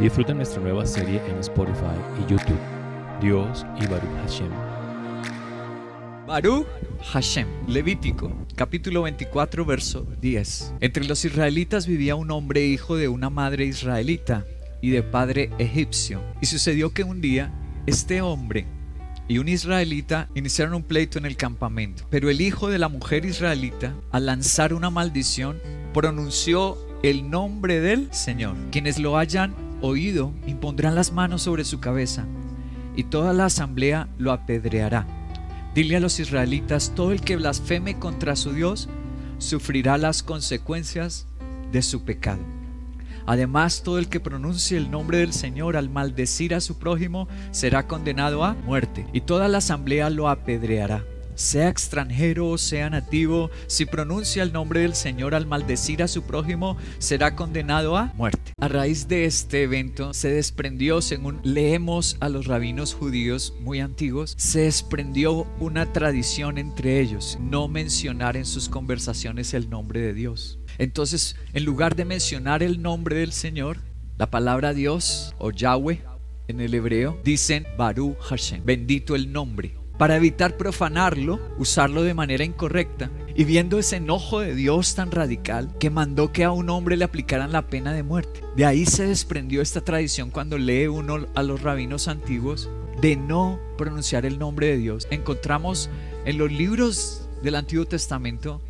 Disfruta nuestra nueva serie en Spotify y YouTube. Dios y Baruch Hashem. Baruch Hashem, Levítico, capítulo 24, verso 10. Entre los israelitas vivía un hombre hijo de una madre israelita y de padre egipcio. Y sucedió que un día este hombre y un israelita iniciaron un pleito en el campamento. Pero el hijo de la mujer israelita, al lanzar una maldición, pronunció el nombre del Señor. Quienes lo hayan oído impondrán las manos sobre su cabeza y toda la asamblea lo apedreará. Dile a los israelitas, todo el que blasfeme contra su Dios sufrirá las consecuencias de su pecado. Además, todo el que pronuncie el nombre del Señor al maldecir a su prójimo será condenado a muerte, y toda la asamblea lo apedreará sea extranjero o sea nativo, si pronuncia el nombre del Señor al maldecir a su prójimo, será condenado a muerte. A raíz de este evento se desprendió, según leemos a los rabinos judíos muy antiguos, se desprendió una tradición entre ellos, no mencionar en sus conversaciones el nombre de Dios. Entonces, en lugar de mencionar el nombre del Señor, la palabra Dios o Yahweh en el hebreo dicen Baruch Hashem, bendito el nombre para evitar profanarlo, usarlo de manera incorrecta, y viendo ese enojo de Dios tan radical que mandó que a un hombre le aplicaran la pena de muerte. De ahí se desprendió esta tradición cuando lee uno a los rabinos antiguos de no pronunciar el nombre de Dios. Encontramos en los libros del Antiguo Testamento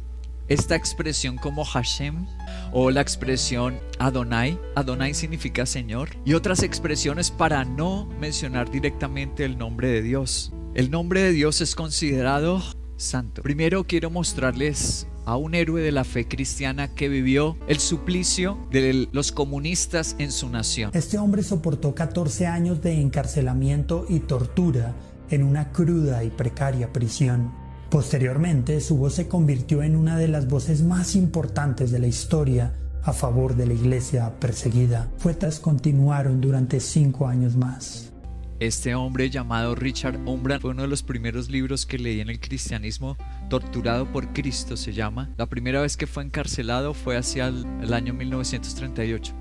esta expresión como Hashem o la expresión Adonai. Adonai significa Señor. Y otras expresiones para no mencionar directamente el nombre de Dios. El nombre de Dios es considerado santo. Primero quiero mostrarles a un héroe de la fe cristiana que vivió el suplicio de los comunistas en su nación. Este hombre soportó 14 años de encarcelamiento y tortura en una cruda y precaria prisión. Posteriormente, su voz se convirtió en una de las voces más importantes de la historia a favor de la iglesia perseguida. Fuetas continuaron durante cinco años más. Este hombre llamado Richard Umbran fue uno de los primeros libros que leí en el cristianismo, Torturado por Cristo se llama. La primera vez que fue encarcelado fue hacia el, año 1938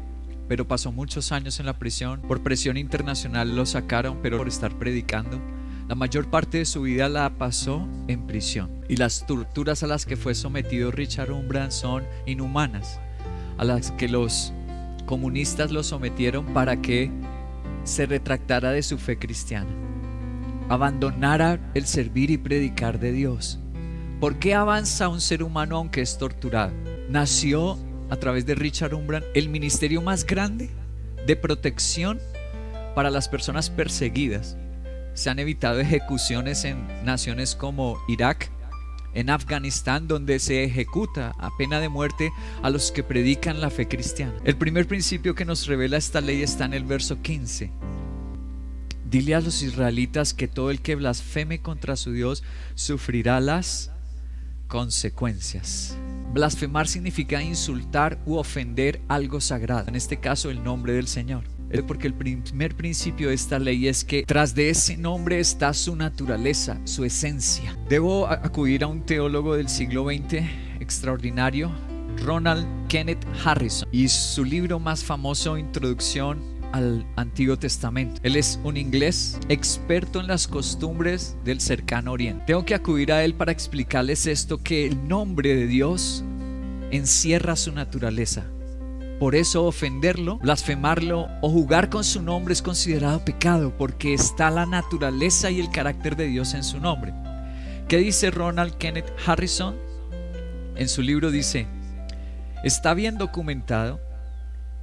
pero pasó muchos años en la prisión. Por presión internacional lo sacaron, pero por estar predicando. La mayor parte de su vida la pasó en prisión. Y las torturas a las que fue sometido Richard Umbran son inhumanas, a las que los comunistas lo sometieron para que se retractara de su fe cristiana, abandonara el servir y predicar de Dios. ¿Por qué avanza un ser humano aunque es torturado? Nació a través de Richard Umbran el ministerio más grande de protección para las personas perseguidas. Se han evitado ejecuciones en naciones como Irak, en Afganistán donde se ejecuta a pena de muerte a los que predican la fe cristiana. El primer principio que nos revela esta ley está en el verso 15. Dile a los israelitas que todo el que blasfeme contra su Dios sufrirá las consecuencias. Blasfemar significa insultar u ofender algo sagrado, en este caso el nombre del Señor porque el primer principio de esta ley es que tras de ese nombre está su naturaleza, su esencia. Debo acudir a un teólogo del siglo XX extraordinario, Ronald Kenneth Harrison, y su libro más famoso, Introducción al Antiguo Testamento. Él es un inglés experto en las costumbres del cercano oriente. Tengo que acudir a él para explicarles esto, que el nombre de Dios encierra su naturaleza. Por eso ofenderlo, blasfemarlo o jugar con su nombre es considerado pecado porque está la naturaleza y el carácter de Dios en su nombre. ¿Qué dice Ronald Kenneth Harrison? En su libro dice, está bien documentado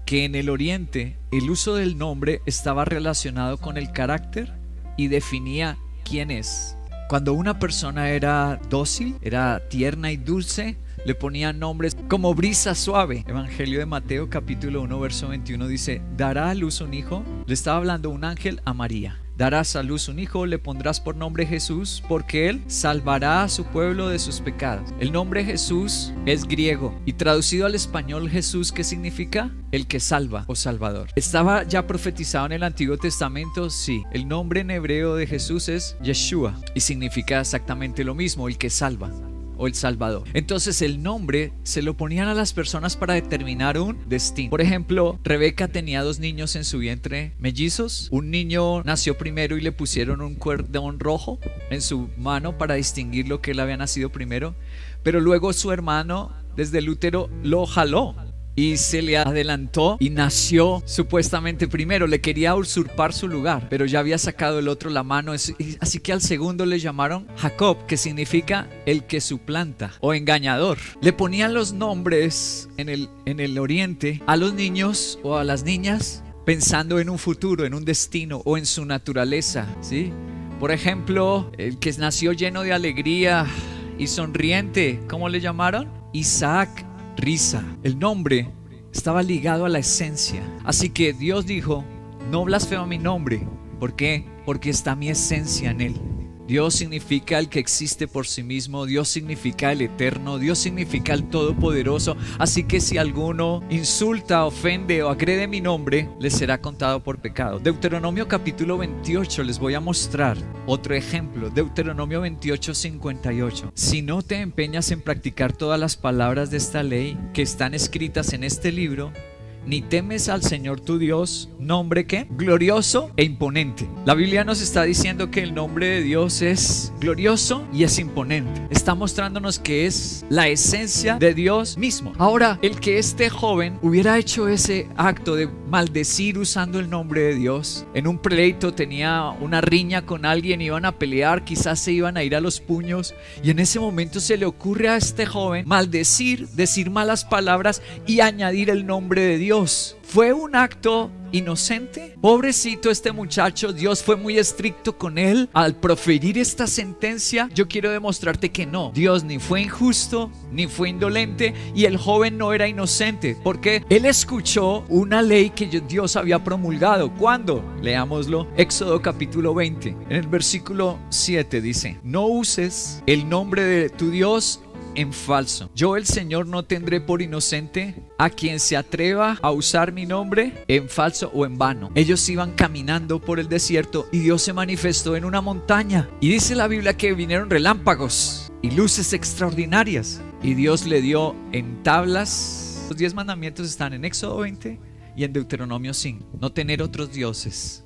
que en el Oriente el uso del nombre estaba relacionado con el carácter y definía quién es. Cuando una persona era dócil, era tierna y dulce, le ponían nombres como brisa suave. Evangelio de Mateo capítulo 1 verso 21 dice, dará a luz un hijo. Le estaba hablando un ángel a María. Darás a luz un hijo, le pondrás por nombre Jesús, porque él salvará a su pueblo de sus pecados. El nombre Jesús es griego y traducido al español Jesús, ¿qué significa? El que salva o salvador. ¿Estaba ya profetizado en el Antiguo Testamento? Sí. El nombre en hebreo de Jesús es Yeshua y significa exactamente lo mismo, el que salva o el Salvador. Entonces el nombre se lo ponían a las personas para determinar un destino. Por ejemplo, Rebeca tenía dos niños en su vientre mellizos. Un niño nació primero y le pusieron un cordón rojo en su mano para distinguir lo que él había nacido primero. Pero luego su hermano desde el útero lo jaló y se le adelantó y nació supuestamente primero. Le quería usurpar su lugar, pero ya había sacado el otro la mano. Así que al segundo le llamaron Jacob, que significa el que suplanta o engañador. Le ponían los nombres en el, en el oriente a los niños o a las niñas pensando en un futuro, en un destino o en su naturaleza, ¿sí? Por ejemplo, el que nació lleno de alegría y sonriente, ¿cómo le llamaron? Isaac risa. El nombre estaba ligado a la esencia. Así que Dios dijo, no blasfema mi nombre. ¿Por qué? Porque está mi esencia en él. Dios significa el que existe por sí mismo, Dios significa el eterno, Dios significa el todopoderoso. Así que si alguno insulta, ofende o agrede mi nombre, le será contado por pecado. Deuteronomio capítulo 28 les voy a mostrar otro ejemplo. Deuteronomio 28, 58. Si no te empeñas en practicar todas las palabras de esta ley que están escritas en este libro, ni temes al Señor tu Dios, nombre que glorioso e imponente. La Biblia nos está diciendo que el nombre de Dios es glorioso y es imponente. Está mostrándonos que es la esencia de Dios mismo. Ahora, el que este joven hubiera hecho ese acto de maldecir usando el nombre de Dios, en un pleito tenía una riña con alguien, iban a pelear, quizás se iban a ir a los puños y en ese momento se le ocurre a este joven maldecir, decir malas palabras y añadir el nombre de Dios ¿Fue un acto inocente? Pobrecito este muchacho, Dios fue muy estricto con él al proferir esta sentencia. Yo quiero demostrarte que no, Dios ni fue injusto, ni fue indolente y el joven no era inocente, porque él escuchó una ley que Dios había promulgado. ¿Cuándo? Leámoslo, Éxodo capítulo 20, en el versículo 7 dice, no uses el nombre de tu Dios en falso. Yo el Señor no tendré por inocente a quien se atreva a usar mi nombre en falso o en vano. Ellos iban caminando por el desierto y Dios se manifestó en una montaña. Y dice la Biblia que vinieron relámpagos y luces extraordinarias. Y Dios le dio en tablas. Los diez mandamientos están en Éxodo 20 y en Deuteronomio 5. No tener otros dioses.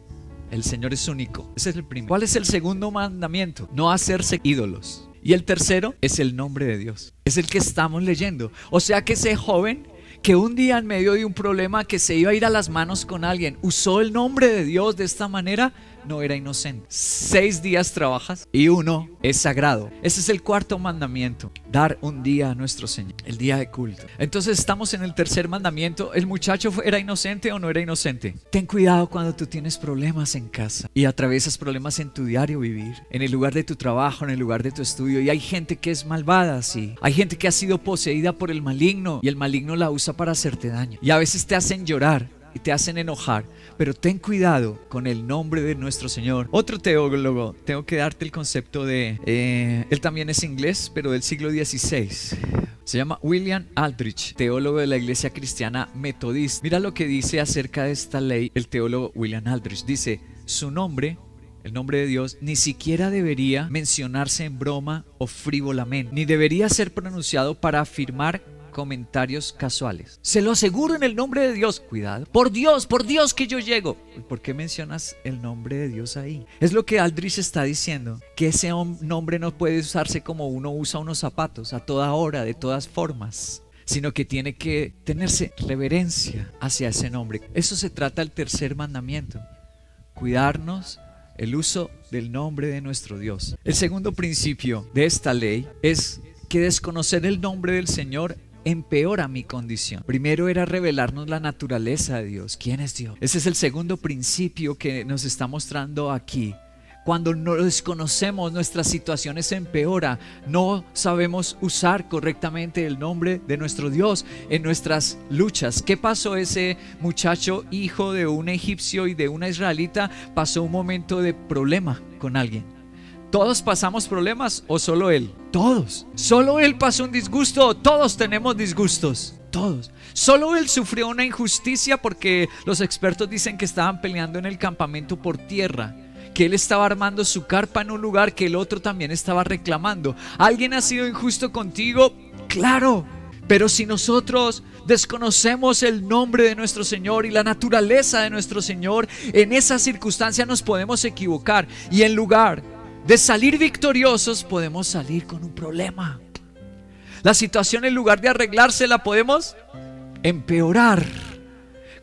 El Señor es único. Ese es el primero. ¿Cuál es el segundo mandamiento? No hacerse ídolos. Y el tercero es el nombre de Dios. Es el que estamos leyendo. O sea que ese joven que un día en medio de un problema que se iba a ir a las manos con alguien, usó el nombre de Dios de esta manera, no era inocente. Seis días trabajas y uno es sagrado. Ese es el cuarto mandamiento, dar un día a nuestro Señor, el día de culto. Entonces estamos en el tercer mandamiento. ¿El muchacho era inocente o no era inocente? Ten cuidado cuando tú tienes problemas en casa y atraviesas problemas en tu diario vivir, en el lugar de tu trabajo, en el lugar de tu estudio. Y hay gente que es malvada, sí. Hay gente que ha sido poseída por el maligno y el maligno la usa para hacerte daño. Y a veces te hacen llorar y te hacen enojar pero ten cuidado con el nombre de nuestro Señor. Otro teólogo, tengo que darte el concepto de, eh, él también es inglés, pero del siglo XVI. Se llama William Aldrich, teólogo de la iglesia cristiana metodista. Mira lo que dice acerca de esta ley el teólogo William Aldrich. Dice, su nombre el nombre de Dios, ni siquiera debería mencionarse en broma o frívolamente, ni debería ser pronunciado para afirmar comentarios casuales. Se lo aseguro en el nombre de Dios. Cuidado. Por Dios, por Dios que yo llego. ¿Por qué mencionas el nombre de Dios ahí? Es lo que Aldrich está diciendo. Que ese nombre no puede usarse como uno usa unos zapatos, a toda hora, de todas formas sino que tiene que tenerse reverencia hacia ese nombre. Eso se trata el tercer mandamiento. Cuidarnos el uso del nombre de nuestro Dios. El segundo principio de esta ley es que desconocer el nombre del Señor empeora mi condición. Primero era revelarnos la naturaleza de Dios. ¿Quién es Dios? Ese es el segundo principio que nos está mostrando aquí. Cuando no desconocemos nuestras situaciones empeora, no sabemos usar correctamente el nombre de nuestro Dios en nuestras luchas. ¿Qué pasó ese muchacho hijo de un egipcio y de una israelita? Pasó un momento de problema con alguien ¿Todos pasamos problemas o solo él? Todos. Solo él pasó un disgusto. Todos tenemos disgustos. Todos. Solo él sufrió una injusticia porque los expertos dicen que estaban peleando en el campamento por tierra que él estaba armando su carpa en un lugar que el otro también estaba reclamando. ¿Alguien ha sido injusto contigo? Claro. Pero si nosotros desconocemos el nombre de nuestro Señor y la naturaleza de nuestro Señor, en esa circunstancia nos podemos equivocar y en lugar de salir victoriosos podemos salir con un problema. La situación en lugar de arreglarse la podemos empeorar.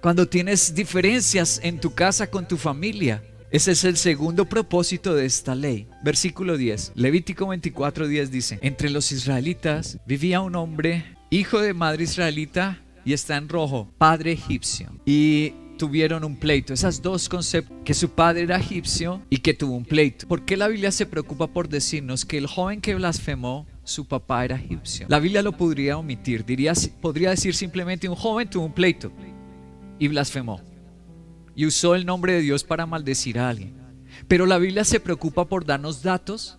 Cuando tienes diferencias en tu casa con tu familia, ese es el segundo propósito de esta ley. Versículo 10. Levítico 24, 10 dice, entre los israelitas vivía un hombre, hijo de madre israelita, y está en rojo, padre egipcio. Y tuvieron un pleito. Esas dos conceptos, que su padre era egipcio y que tuvo un pleito. ¿Por qué la Biblia se preocupa por decirnos que el joven que blasfemó, su papá era egipcio? La Biblia lo podría omitir. Diría, podría decir simplemente un joven tuvo un pleito y blasfemó y usó el nombre de Dios para maldecir a alguien. Pero la Biblia se preocupa por darnos datos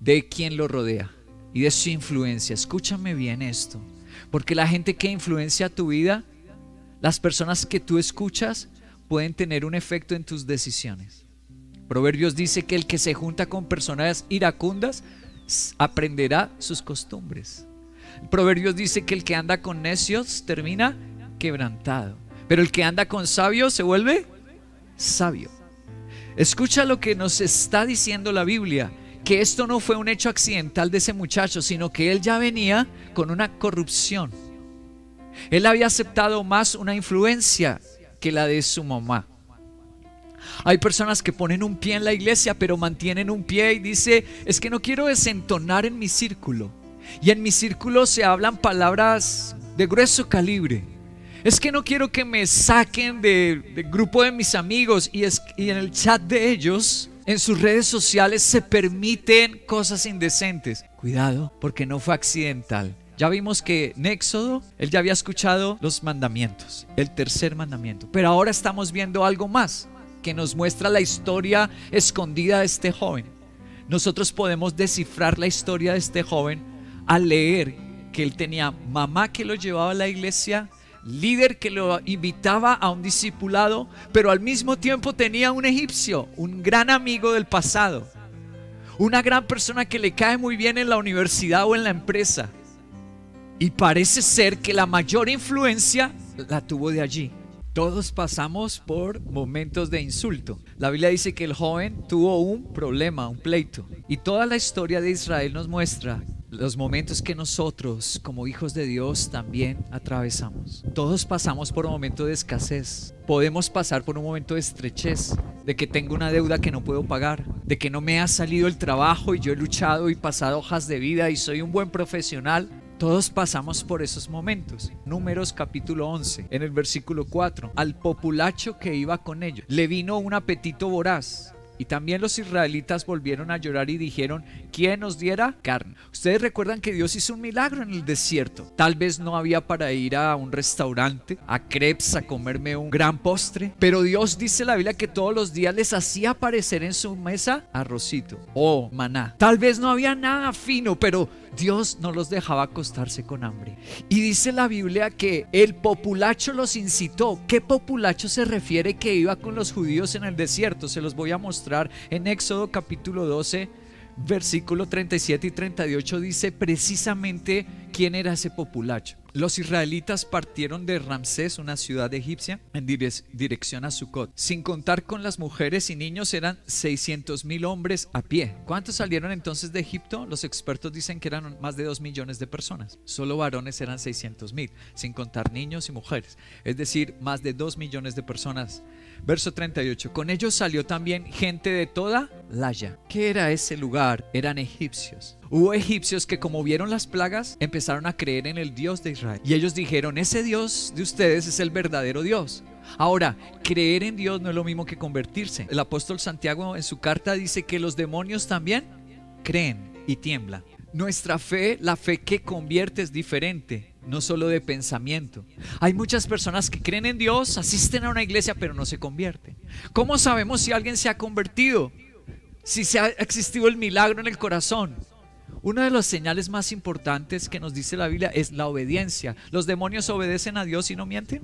de quien lo rodea y de su influencia. Escúchame bien esto, porque la gente que influencia tu vida, las personas que tú escuchas, pueden tener un efecto en tus decisiones. Proverbios dice que el que se junta con personas iracundas aprenderá sus costumbres. Proverbios dice que el que anda con necios termina quebrantado. Pero el que anda con sabio se vuelve sabio. Escucha lo que nos está diciendo la Biblia, que esto no fue un hecho accidental de ese muchacho, sino que él ya venía con una corrupción. Él había aceptado más una influencia que la de su mamá. Hay personas que ponen un pie en la iglesia, pero mantienen un pie y dice, es que no quiero desentonar en mi círculo. Y en mi círculo se hablan palabras de grueso calibre. Es que no quiero que me saquen del grupo de mis amigos y en el chat de ellos, en sus redes sociales, se permiten cosas indecentes. Cuidado, porque no fue accidental. Ya vimos que en Éxodo él ya había escuchado los mandamientos, el tercer mandamiento. Pero ahora estamos viendo algo más que nos muestra la historia escondida de este joven. Nosotros podemos descifrar la historia de este joven al leer que él tenía mamá que lo llevaba a la iglesia, líder que lo invitaba a un discipulado, pero al mismo tiempo tenía un egipcio, un gran amigo del pasado, una gran persona que le cae muy bien en la universidad o en la empresa. Y parece ser que la mayor influencia la tuvo de allí. Todos pasamos por momentos de insulto. La Biblia dice que el joven tuvo un problema, un pleito. Y toda la historia de Israel nos muestra los momentos que nosotros como hijos de Dios también atravesamos. Todos pasamos por un momento de escasez. Podemos pasar por un momento de estrechez, de que tengo una deuda que no puedo pagar, de que no me ha salido el trabajo y yo he luchado y pasado hojas de vida y soy un buen profesional. Todos pasamos por esos momentos. Números capítulo 11, en el versículo 4. Al populacho que iba con ellos le vino un apetito voraz y también los israelitas volvieron a llorar y dijeron, ¿quién nos diera carne? Ustedes recuerdan que Dios hizo un milagro en el desierto. Tal vez no había para ir a un restaurante, a crepes, a comerme un gran postre, pero Dios dice la Biblia que todos los días les hacía aparecer en su mesa arrocito o maná. Tal vez no había nada fino, pero Dios no los dejaba acostarse con hambre. Y dice la Biblia que el populacho los incitó. ¿Qué populacho se refiere que iba con los judíos en el desierto? Se los voy a mostrar en Éxodo capítulo 12, versículo 37 y 38 dice precisamente quién era ese populacho. Los israelitas partieron de Ramsés, una ciudad egipcia, en dirección a Sucot. Sin contar con las mujeres y niños, eran 600 mil hombres a pie. ¿Cuántos salieron entonces de Egipto? Los expertos dicen que eran más de 2 millones de personas. Solo varones eran 600 mil, sin contar niños y mujeres. Es decir, más de 2 millones de personas Verso 38. Con ellos salió también gente de toda Laya. ¿Qué era ese lugar? Eran egipcios. Hubo egipcios que como vieron las plagas empezaron a creer en el Dios de Israel. Y ellos dijeron, ese Dios de ustedes es el verdadero Dios. Ahora, creer en Dios no es lo mismo que convertirse. El apóstol Santiago en su carta dice que los demonios también creen y tiemblan. Nuestra fe, la fe que convierte es diferente no solo de pensamiento. Hay muchas personas que creen en Dios, asisten a una iglesia, pero no se convierten. ¿Cómo sabemos si alguien se ha convertido? Si se ha existido el milagro en el corazón. Una de las señales más importantes que nos dice la Biblia es la obediencia. ¿Los demonios obedecen a Dios y no mienten?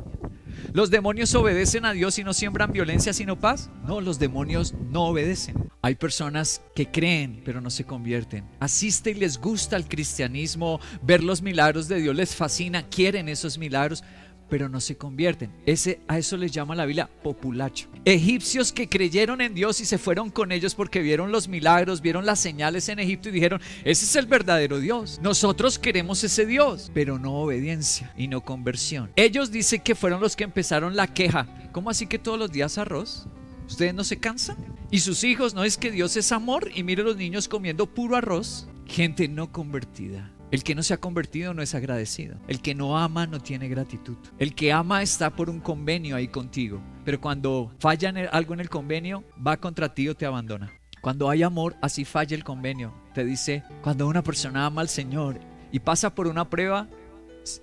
¿Los demonios obedecen a Dios y no siembran violencia sino paz? No, los demonios no obedecen. Hay personas que creen pero no se convierten. Asiste y les gusta el cristianismo, ver los milagros de Dios les fascina, quieren esos milagros, pero no se convierten. Ese, a eso les llama la Biblia populacho. Egipcios que creyeron en Dios y se fueron con ellos porque vieron los milagros, vieron las señales en Egipto y dijeron, ese es el verdadero Dios. Nosotros queremos ese Dios, pero no obediencia y no conversión. Ellos dicen que fueron los que empezaron la queja. ¿Cómo así que todos los días arroz? ¿Ustedes no se cansan? ¿Y sus hijos no es que Dios es amor y mire los niños comiendo puro arroz? Gente no convertida. El que no se ha convertido no es agradecido. El que no ama no tiene gratitud. El que ama está por un convenio ahí contigo. Pero cuando falla algo en el convenio, va contra ti o te abandona. Cuando hay amor, así falla el convenio. Te dice, cuando una persona ama al Señor y pasa por una prueba,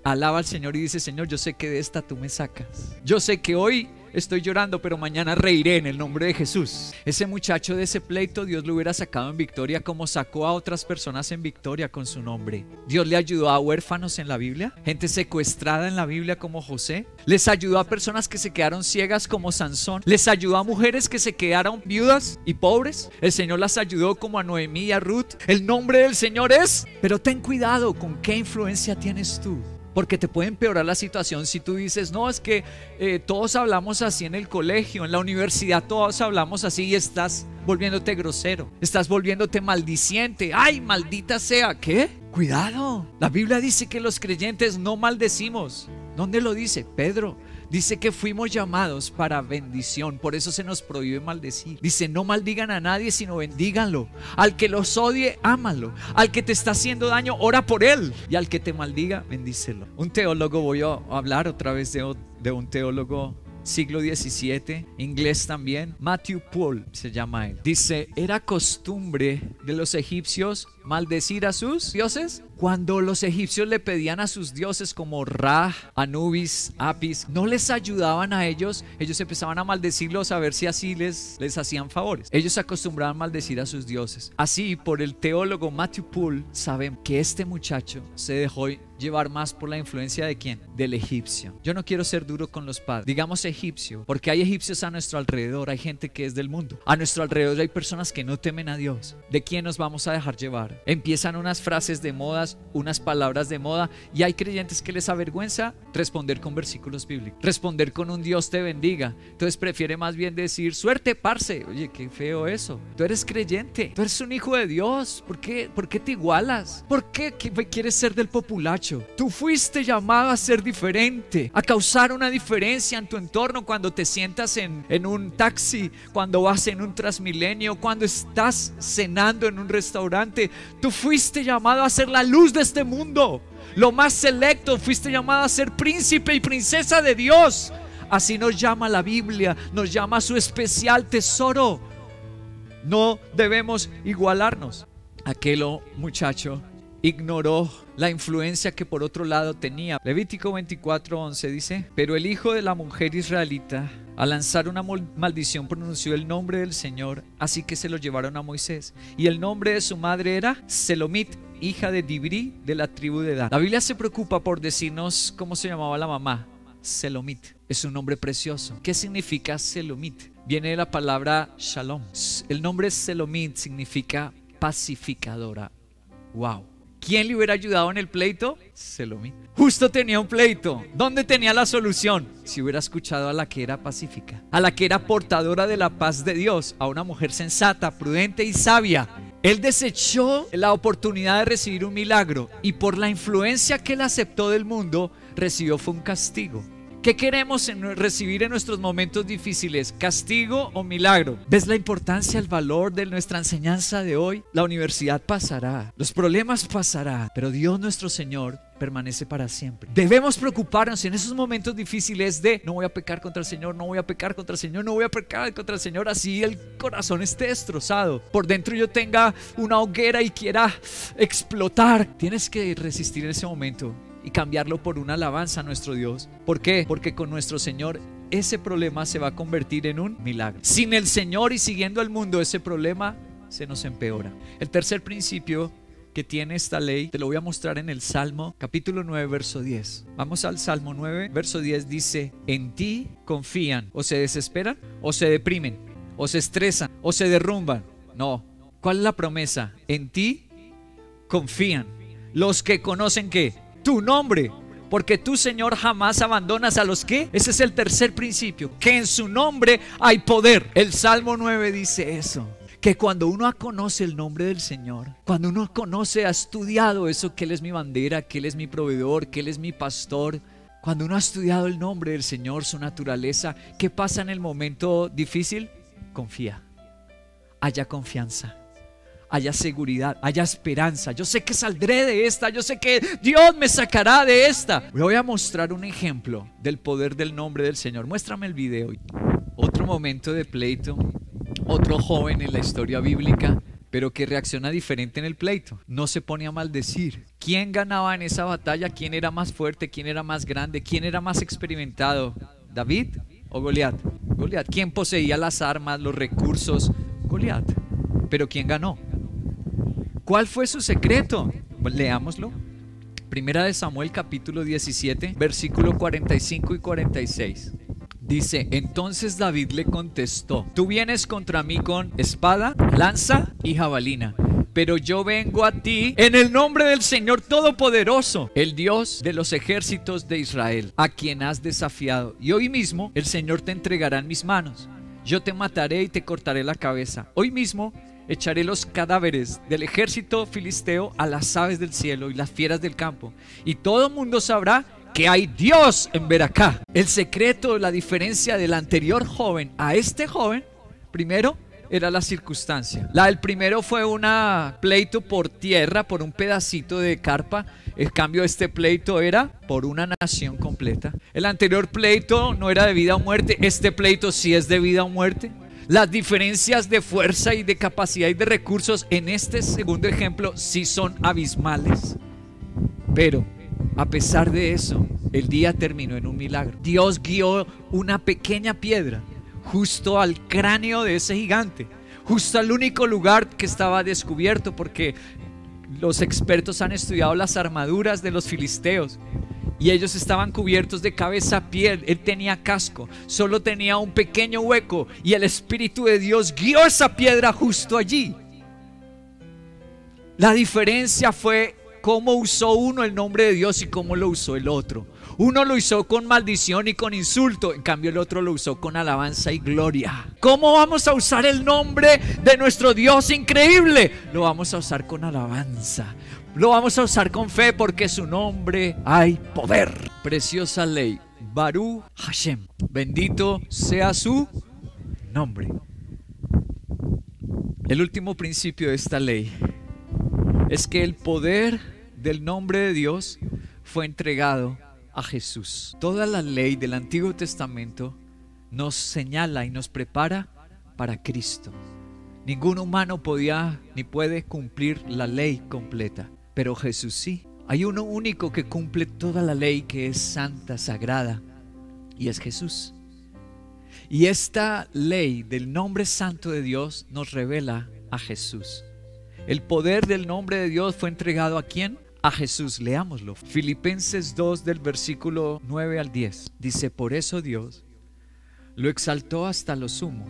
alaba al Señor y dice, Señor, yo sé que de esta tú me sacas. Yo sé que hoy estoy llorando, pero mañana reiré en el nombre de Jesús. Ese muchacho de ese pleito, Dios lo hubiera sacado en victoria como sacó a otras personas en victoria con su nombre. Dios le ayudó a huérfanos en la Biblia, gente secuestrada en la Biblia como José. Les ayudó a personas que se quedaron ciegas como Sansón. Les ayudó a mujeres que se quedaron viudas y pobres. El Señor las ayudó como a Noemí y a Ruth. El nombre del Señor es, pero ten cuidado con qué influencia tienes tú porque te puede empeorar la situación si tú dices, no, es que eh, todos hablamos así en el colegio, en la universidad todos hablamos así y estás volviéndote grosero, estás volviéndote maldiciente, ay, maldita sea, ¿qué? Cuidado, la Biblia dice que los creyentes no maldecimos. ¿Dónde lo dice? Pedro, Dice que fuimos llamados para bendición, por eso se nos prohíbe maldecir. Dice, no maldigan a nadie, sino bendíganlo. Al que los odie, ámalo. Al que te está haciendo daño, ora por él. Y al que te maldiga, bendícelo. Un teólogo, voy a hablar otra vez de, de un teólogo siglo XVII, inglés también, Matthew Paul se llama él. Dice, era costumbre de los egipcios maldecir a sus dioses. Cuando los egipcios le pedían a sus dioses como Ra, Anubis, Apis, no les ayudaban a ellos, ellos empezaban a maldecirlos a ver si así les, les hacían favores. Ellos acostumbraban a maldecir a sus dioses. Así, por el teólogo Matthew Poole, saben que este muchacho se dejó llevar más por la influencia de quién? Del egipcio. Yo no quiero ser duro con los padres. Digamos egipcio, porque hay egipcios a nuestro alrededor, hay gente que es del mundo. A nuestro alrededor hay personas que no temen a Dios. ¿De quién nos vamos a dejar llevar? Empiezan unas frases de modas, unas palabras de moda, y hay creyentes que les avergüenza responder con versículos bíblicos, responder con un Dios te bendiga. Entonces prefiere más bien decir, suerte, parce. Oye, qué feo eso. Tú eres creyente, tú eres un hijo de Dios. ¿Por qué, ¿Por qué te igualas? ¿Por qué quieres ser del populacho? Tú fuiste llamado a ser diferente, a causar una diferencia en tu entorno cuando te sientas en, en un taxi, cuando vas en un transmilenio, cuando estás cenando en un restaurante. Tú fuiste llamado a ser la luz de este mundo. Lo más selecto, fuiste llamado a ser príncipe y princesa de Dios. Así nos llama la Biblia, nos llama su especial tesoro. No debemos igualarnos. Aquel muchacho ignoró la influencia que por otro lado tenía. Levítico 24:11 dice, pero el hijo de la mujer israelita, al lanzar una maldición, pronunció el nombre del Señor, así que se lo llevaron a Moisés. Y el nombre de su madre era Selomit, hija de Dibri, de la tribu de Dan. La Biblia se preocupa por decirnos cómo se llamaba la mamá. Selomit. Es un nombre precioso. ¿Qué significa Selomit? Viene de la palabra Shalom. El nombre Selomit significa pacificadora. Wow. ¿Quién le hubiera ayudado en el pleito? Selomí. Justo tenía un pleito. ¿Dónde tenía la solución? Si hubiera escuchado a la que era pacífica, a la que era portadora de la paz de Dios, a una mujer sensata, prudente y sabia. Él desechó la oportunidad de recibir un milagro y por la influencia que él aceptó del mundo, recibió fue un castigo. ¿Qué queremos recibir en nuestros momentos difíciles? ¿Castigo o milagro? ¿Ves la importancia, el valor de nuestra enseñanza de hoy? La universidad pasará, los problemas pasarán, pero Dios nuestro Señor permanece para siempre. Debemos preocuparnos en esos momentos difíciles de no voy a pecar contra el Señor, no voy a pecar contra el Señor, no voy a pecar contra el Señor, así el corazón esté destrozado. Por dentro yo tenga una hoguera y quiera explotar. Tienes que resistir ese momento y cambiarlo por una alabanza a nuestro Dios. ¿Por qué? Porque con nuestro Señor ese problema se va a convertir en un milagro. Sin el Señor y siguiendo al mundo ese problema se nos empeora. El tercer principio que tiene esta ley, te lo voy a mostrar en el Salmo capítulo 9, verso 10. Vamos al Salmo 9, verso 10, dice, en ti confían, o se desesperan, o se deprimen, o se estresan, o se derrumban. No, ¿cuál es la promesa? En ti confían. Los que conocen que tu nombre, porque tú, Señor, jamás abandonas a los que. Ese es el tercer principio, que en su nombre hay poder. El Salmo 9 dice eso. Que cuando uno conoce el nombre del Señor, cuando uno conoce, ha estudiado eso, que Él es mi bandera, que Él es mi proveedor, que Él es mi pastor, cuando uno ha estudiado el nombre del Señor, su naturaleza, ¿qué pasa en el momento difícil? Confía. Haya confianza haya seguridad, haya esperanza. Yo sé que saldré de esta, yo sé que Dios me sacará de esta. Voy a mostrar un ejemplo del poder del nombre del Señor. Muéstrame el video. Otro momento de pleito, otro joven en la historia bíblica, pero que reacciona diferente en el pleito. No se pone a maldecir. ¿Quién ganaba en esa batalla? ¿Quién era más fuerte? ¿Quién era más grande? ¿Quién era más experimentado? ¿David o Goliat? Goliat. ¿Quién poseía las armas, los recursos? Goliat. Pero ¿quién ganó? ¿Cuál fue su secreto? Leámoslo. Primera de Samuel capítulo 17, versículo 45 y 46. Dice, entonces David le contestó, tú vienes contra mí con espada, lanza y jabalina, pero yo vengo a ti en el nombre del Señor Todopoderoso, el Dios de los ejércitos de Israel, a quien has desafiado. Y hoy mismo el Señor te entregará en mis manos. Yo te mataré y te cortaré la cabeza. Hoy mismo echaré los cadáveres del ejército filisteo a las aves del cielo y las fieras del campo. Y todo mundo sabrá que hay Dios en Veracá. El secreto, la diferencia del anterior joven a este joven, primero era la circunstancia. La del primero fue una pleito por tierra, por un pedacito de carpa. El cambio de este pleito era por una nación completa. El anterior pleito no era de vida o muerte, este pleito sí es de vida o muerte. Las diferencias de fuerza y de capacidad y de recursos en este segundo ejemplo sí son abismales. Pero a pesar de eso, el día terminó en un milagro. Dios guió una pequeña piedra justo al cráneo de ese gigante, justo al único lugar que estaba descubierto porque los expertos han estudiado las armaduras de los filisteos y ellos estaban cubiertos de cabeza a piel. Él tenía casco, solo tenía un pequeño hueco y el Espíritu de Dios guió esa piedra justo allí. La diferencia fue cómo usó uno el nombre de Dios y cómo lo usó el otro. Uno lo usó con maldición y con insulto, en cambio el otro lo usó con alabanza y gloria. ¿Cómo vamos a usar el nombre de nuestro Dios increíble? Lo vamos a usar con alabanza. Lo vamos a usar con fe porque su nombre hay poder. Preciosa ley. Baru Hashem. Bendito sea su nombre. El último principio de esta ley es que el poder del nombre de Dios fue entregado a Jesús. Toda la ley del Antiguo Testamento nos señala y nos prepara para Cristo. Ningún humano podía ni puede cumplir la ley completa pero Jesús sí. Hay uno único que cumple toda la ley que es santa, sagrada, y es Jesús. Y esta ley del nombre santo de Dios nos revela a Jesús. El poder del nombre de Dios fue entregado a quién? A Jesús. Leámoslo. Filipenses 2 del versículo 9 al 10. Dice, por eso Dios lo exaltó hasta lo sumo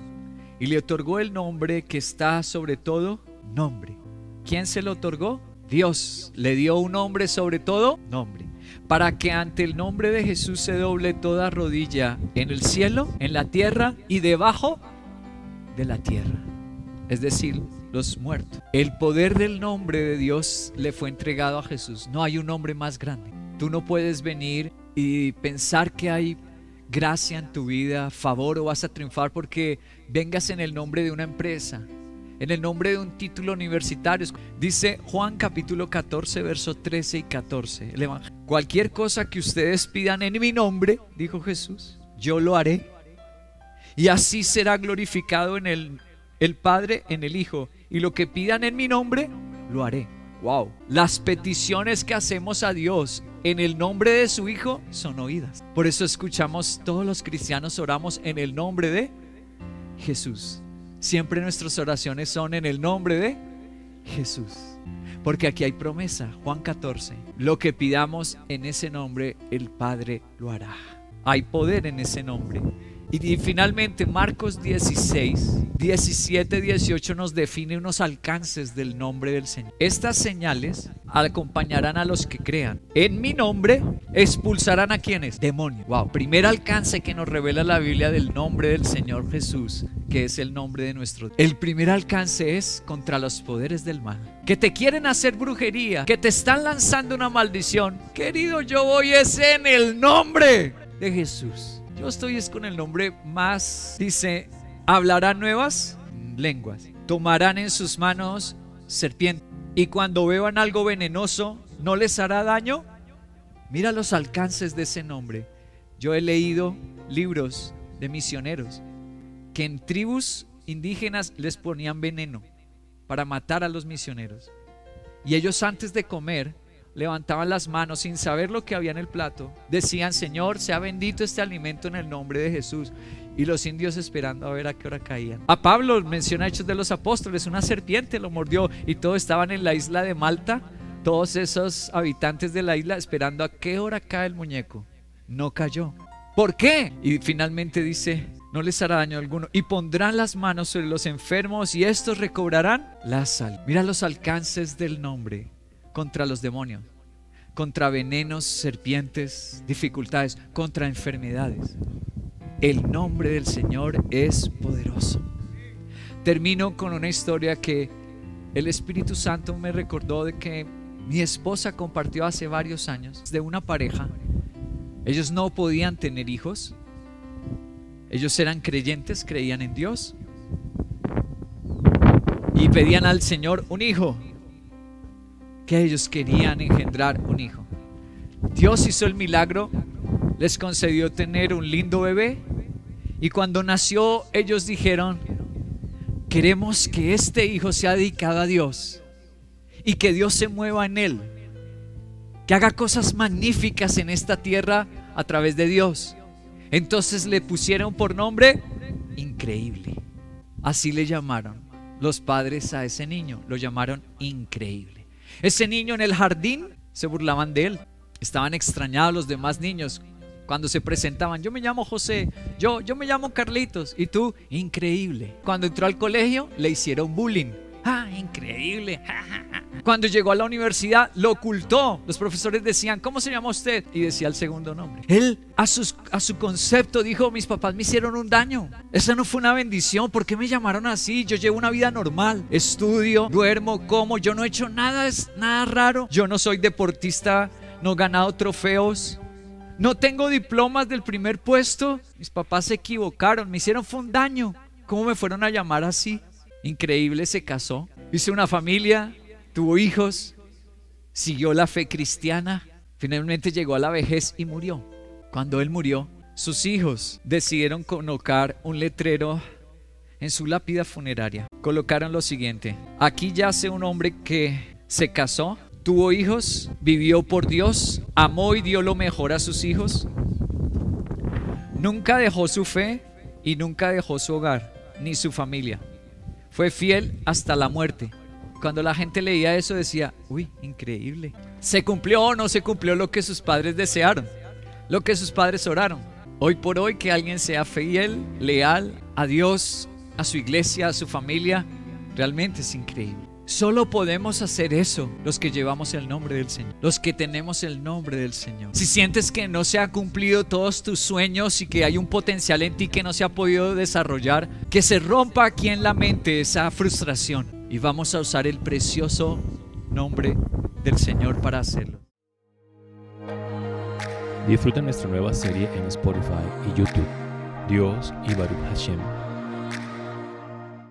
y le otorgó el nombre que está sobre todo nombre. ¿Quién se lo otorgó? Dios le dio un nombre sobre todo nombre, para que ante el nombre de Jesús se doble toda rodilla en el cielo, en la tierra y debajo de la tierra, es decir, los muertos. El poder del nombre de Dios le fue entregado a Jesús. No hay un nombre más grande. Tú no puedes venir y pensar que hay gracia en tu vida, favor o vas a triunfar porque vengas en el nombre de una empresa, en el nombre de un título universitario. Dice Juan capítulo 14, versos 13 y 14. El Cualquier cosa que ustedes pidan en mi nombre, dijo Jesús, yo lo haré. Y así será glorificado en el, el Padre, en el Hijo. Y lo que pidan en mi nombre, lo haré. Wow. Las peticiones que hacemos a Dios en el nombre de su Hijo son oídas. Por eso escuchamos, todos los cristianos oramos en el nombre de Jesús. Siempre nuestras oraciones son en el nombre de Jesús. Porque aquí hay promesa, Juan 14. Lo que pidamos en ese nombre, el Padre lo hará. Hay poder en ese nombre. Y, finalmente Marcos 16, 17, 18 nos define unos alcances del nombre del Señor. Estas señales acompañarán a los que crean. En mi nombre expulsarán a quienes? Demonios. Wow. Primer alcance que nos revela la Biblia del nombre del Señor Jesús, que es el nombre de nuestro El primer alcance es contra los poderes del mal. Que te quieren hacer brujería, que te están lanzando una maldición. Querido, yo voy es en el nombre de Jesús. Yo estoy es con el nombre más, dice, hablarán nuevas lenguas, tomarán en sus manos serpientes y cuando beban algo venenoso, ¿no les hará daño? Mira los alcances de ese nombre. Yo he leído libros de misioneros que en tribus indígenas les ponían veneno para matar a los misioneros. Y ellos antes de comer levantaban las manos sin saber lo que había en el plato, decían, Señor, sea bendito este alimento en el nombre de Jesús. Y los indios esperando a ver a qué hora caían. A Pablo menciona Hechos de los Apóstoles, una serpiente lo mordió y todos estaban en la isla de Malta, todos esos habitantes de la isla esperando a qué hora cae el muñeco. No cayó. ¿Por qué? Y finalmente dice, no les hará daño alguno. Y pondrán las manos sobre los enfermos y estos recobrarán la sal. Mira los alcances del nombre contra los demonios, contra venenos, serpientes, dificultades, contra enfermedades. El nombre del Señor es poderoso. Termino con una historia que el Espíritu Santo me recordó de que mi esposa compartió hace varios años de una pareja. Ellos no podían tener hijos. Ellos eran creyentes, creían en Dios. Y pedían al Señor un hijo que ellos querían engendrar un hijo. Dios hizo el milagro, les concedió tener un lindo bebé y cuando nació ellos dijeron, queremos que este hijo sea dedicado a Dios y que Dios se mueva en él, que haga cosas magníficas en esta tierra a través de Dios. Entonces le pusieron por nombre increíble. Así le llamaron los padres a ese niño, lo llamaron increíble. Ese niño en el jardín se burlaban de él. Estaban extrañados los demás niños cuando se presentaban. Yo me llamo José, yo, yo me llamo Carlitos y tú, increíble. Cuando entró al colegio le hicieron bullying. Ah, increíble. Cuando llegó a la universidad lo ocultó. Los profesores decían, ¿cómo se llama usted? Y decía el segundo nombre. Él a, a su concepto dijo, mis papás me hicieron un daño. Esa no fue una bendición. ¿Por qué me llamaron así? Yo llevo una vida normal. Estudio, duermo, como. Yo no he hecho nada, nada raro. Yo no soy deportista, no he ganado trofeos. No tengo diplomas del primer puesto. Mis papás se equivocaron, me hicieron fue un daño. ¿Cómo me fueron a llamar así? Increíble, se casó. Hice una familia, tuvo hijos, siguió la fe cristiana, finalmente llegó a la vejez y murió. Cuando él murió, sus hijos decidieron colocar un letrero en su lápida funeraria. Colocaron lo siguiente, aquí yace un hombre que se casó, tuvo hijos, vivió por Dios, amó y dio lo mejor a sus hijos, nunca dejó su fe y nunca dejó su hogar ni su familia. Fue fiel hasta la muerte. Cuando la gente leía eso decía, uy, increíble. ¿Se cumplió o no se cumplió lo que sus padres desearon? Lo que sus padres oraron. Hoy por hoy que alguien sea fiel, leal a Dios, a su iglesia, a su familia, realmente es increíble. Solo podemos hacer eso los que llevamos el nombre del Señor, los que tenemos el nombre del Señor. Si sientes que no se han cumplido todos tus sueños y que hay un potencial en ti que no se ha podido desarrollar, que se rompa aquí en la mente esa frustración y vamos a usar el precioso nombre del Señor para hacerlo. Disfruta nuestra nueva serie en Spotify y YouTube. Dios y Baruch Hashem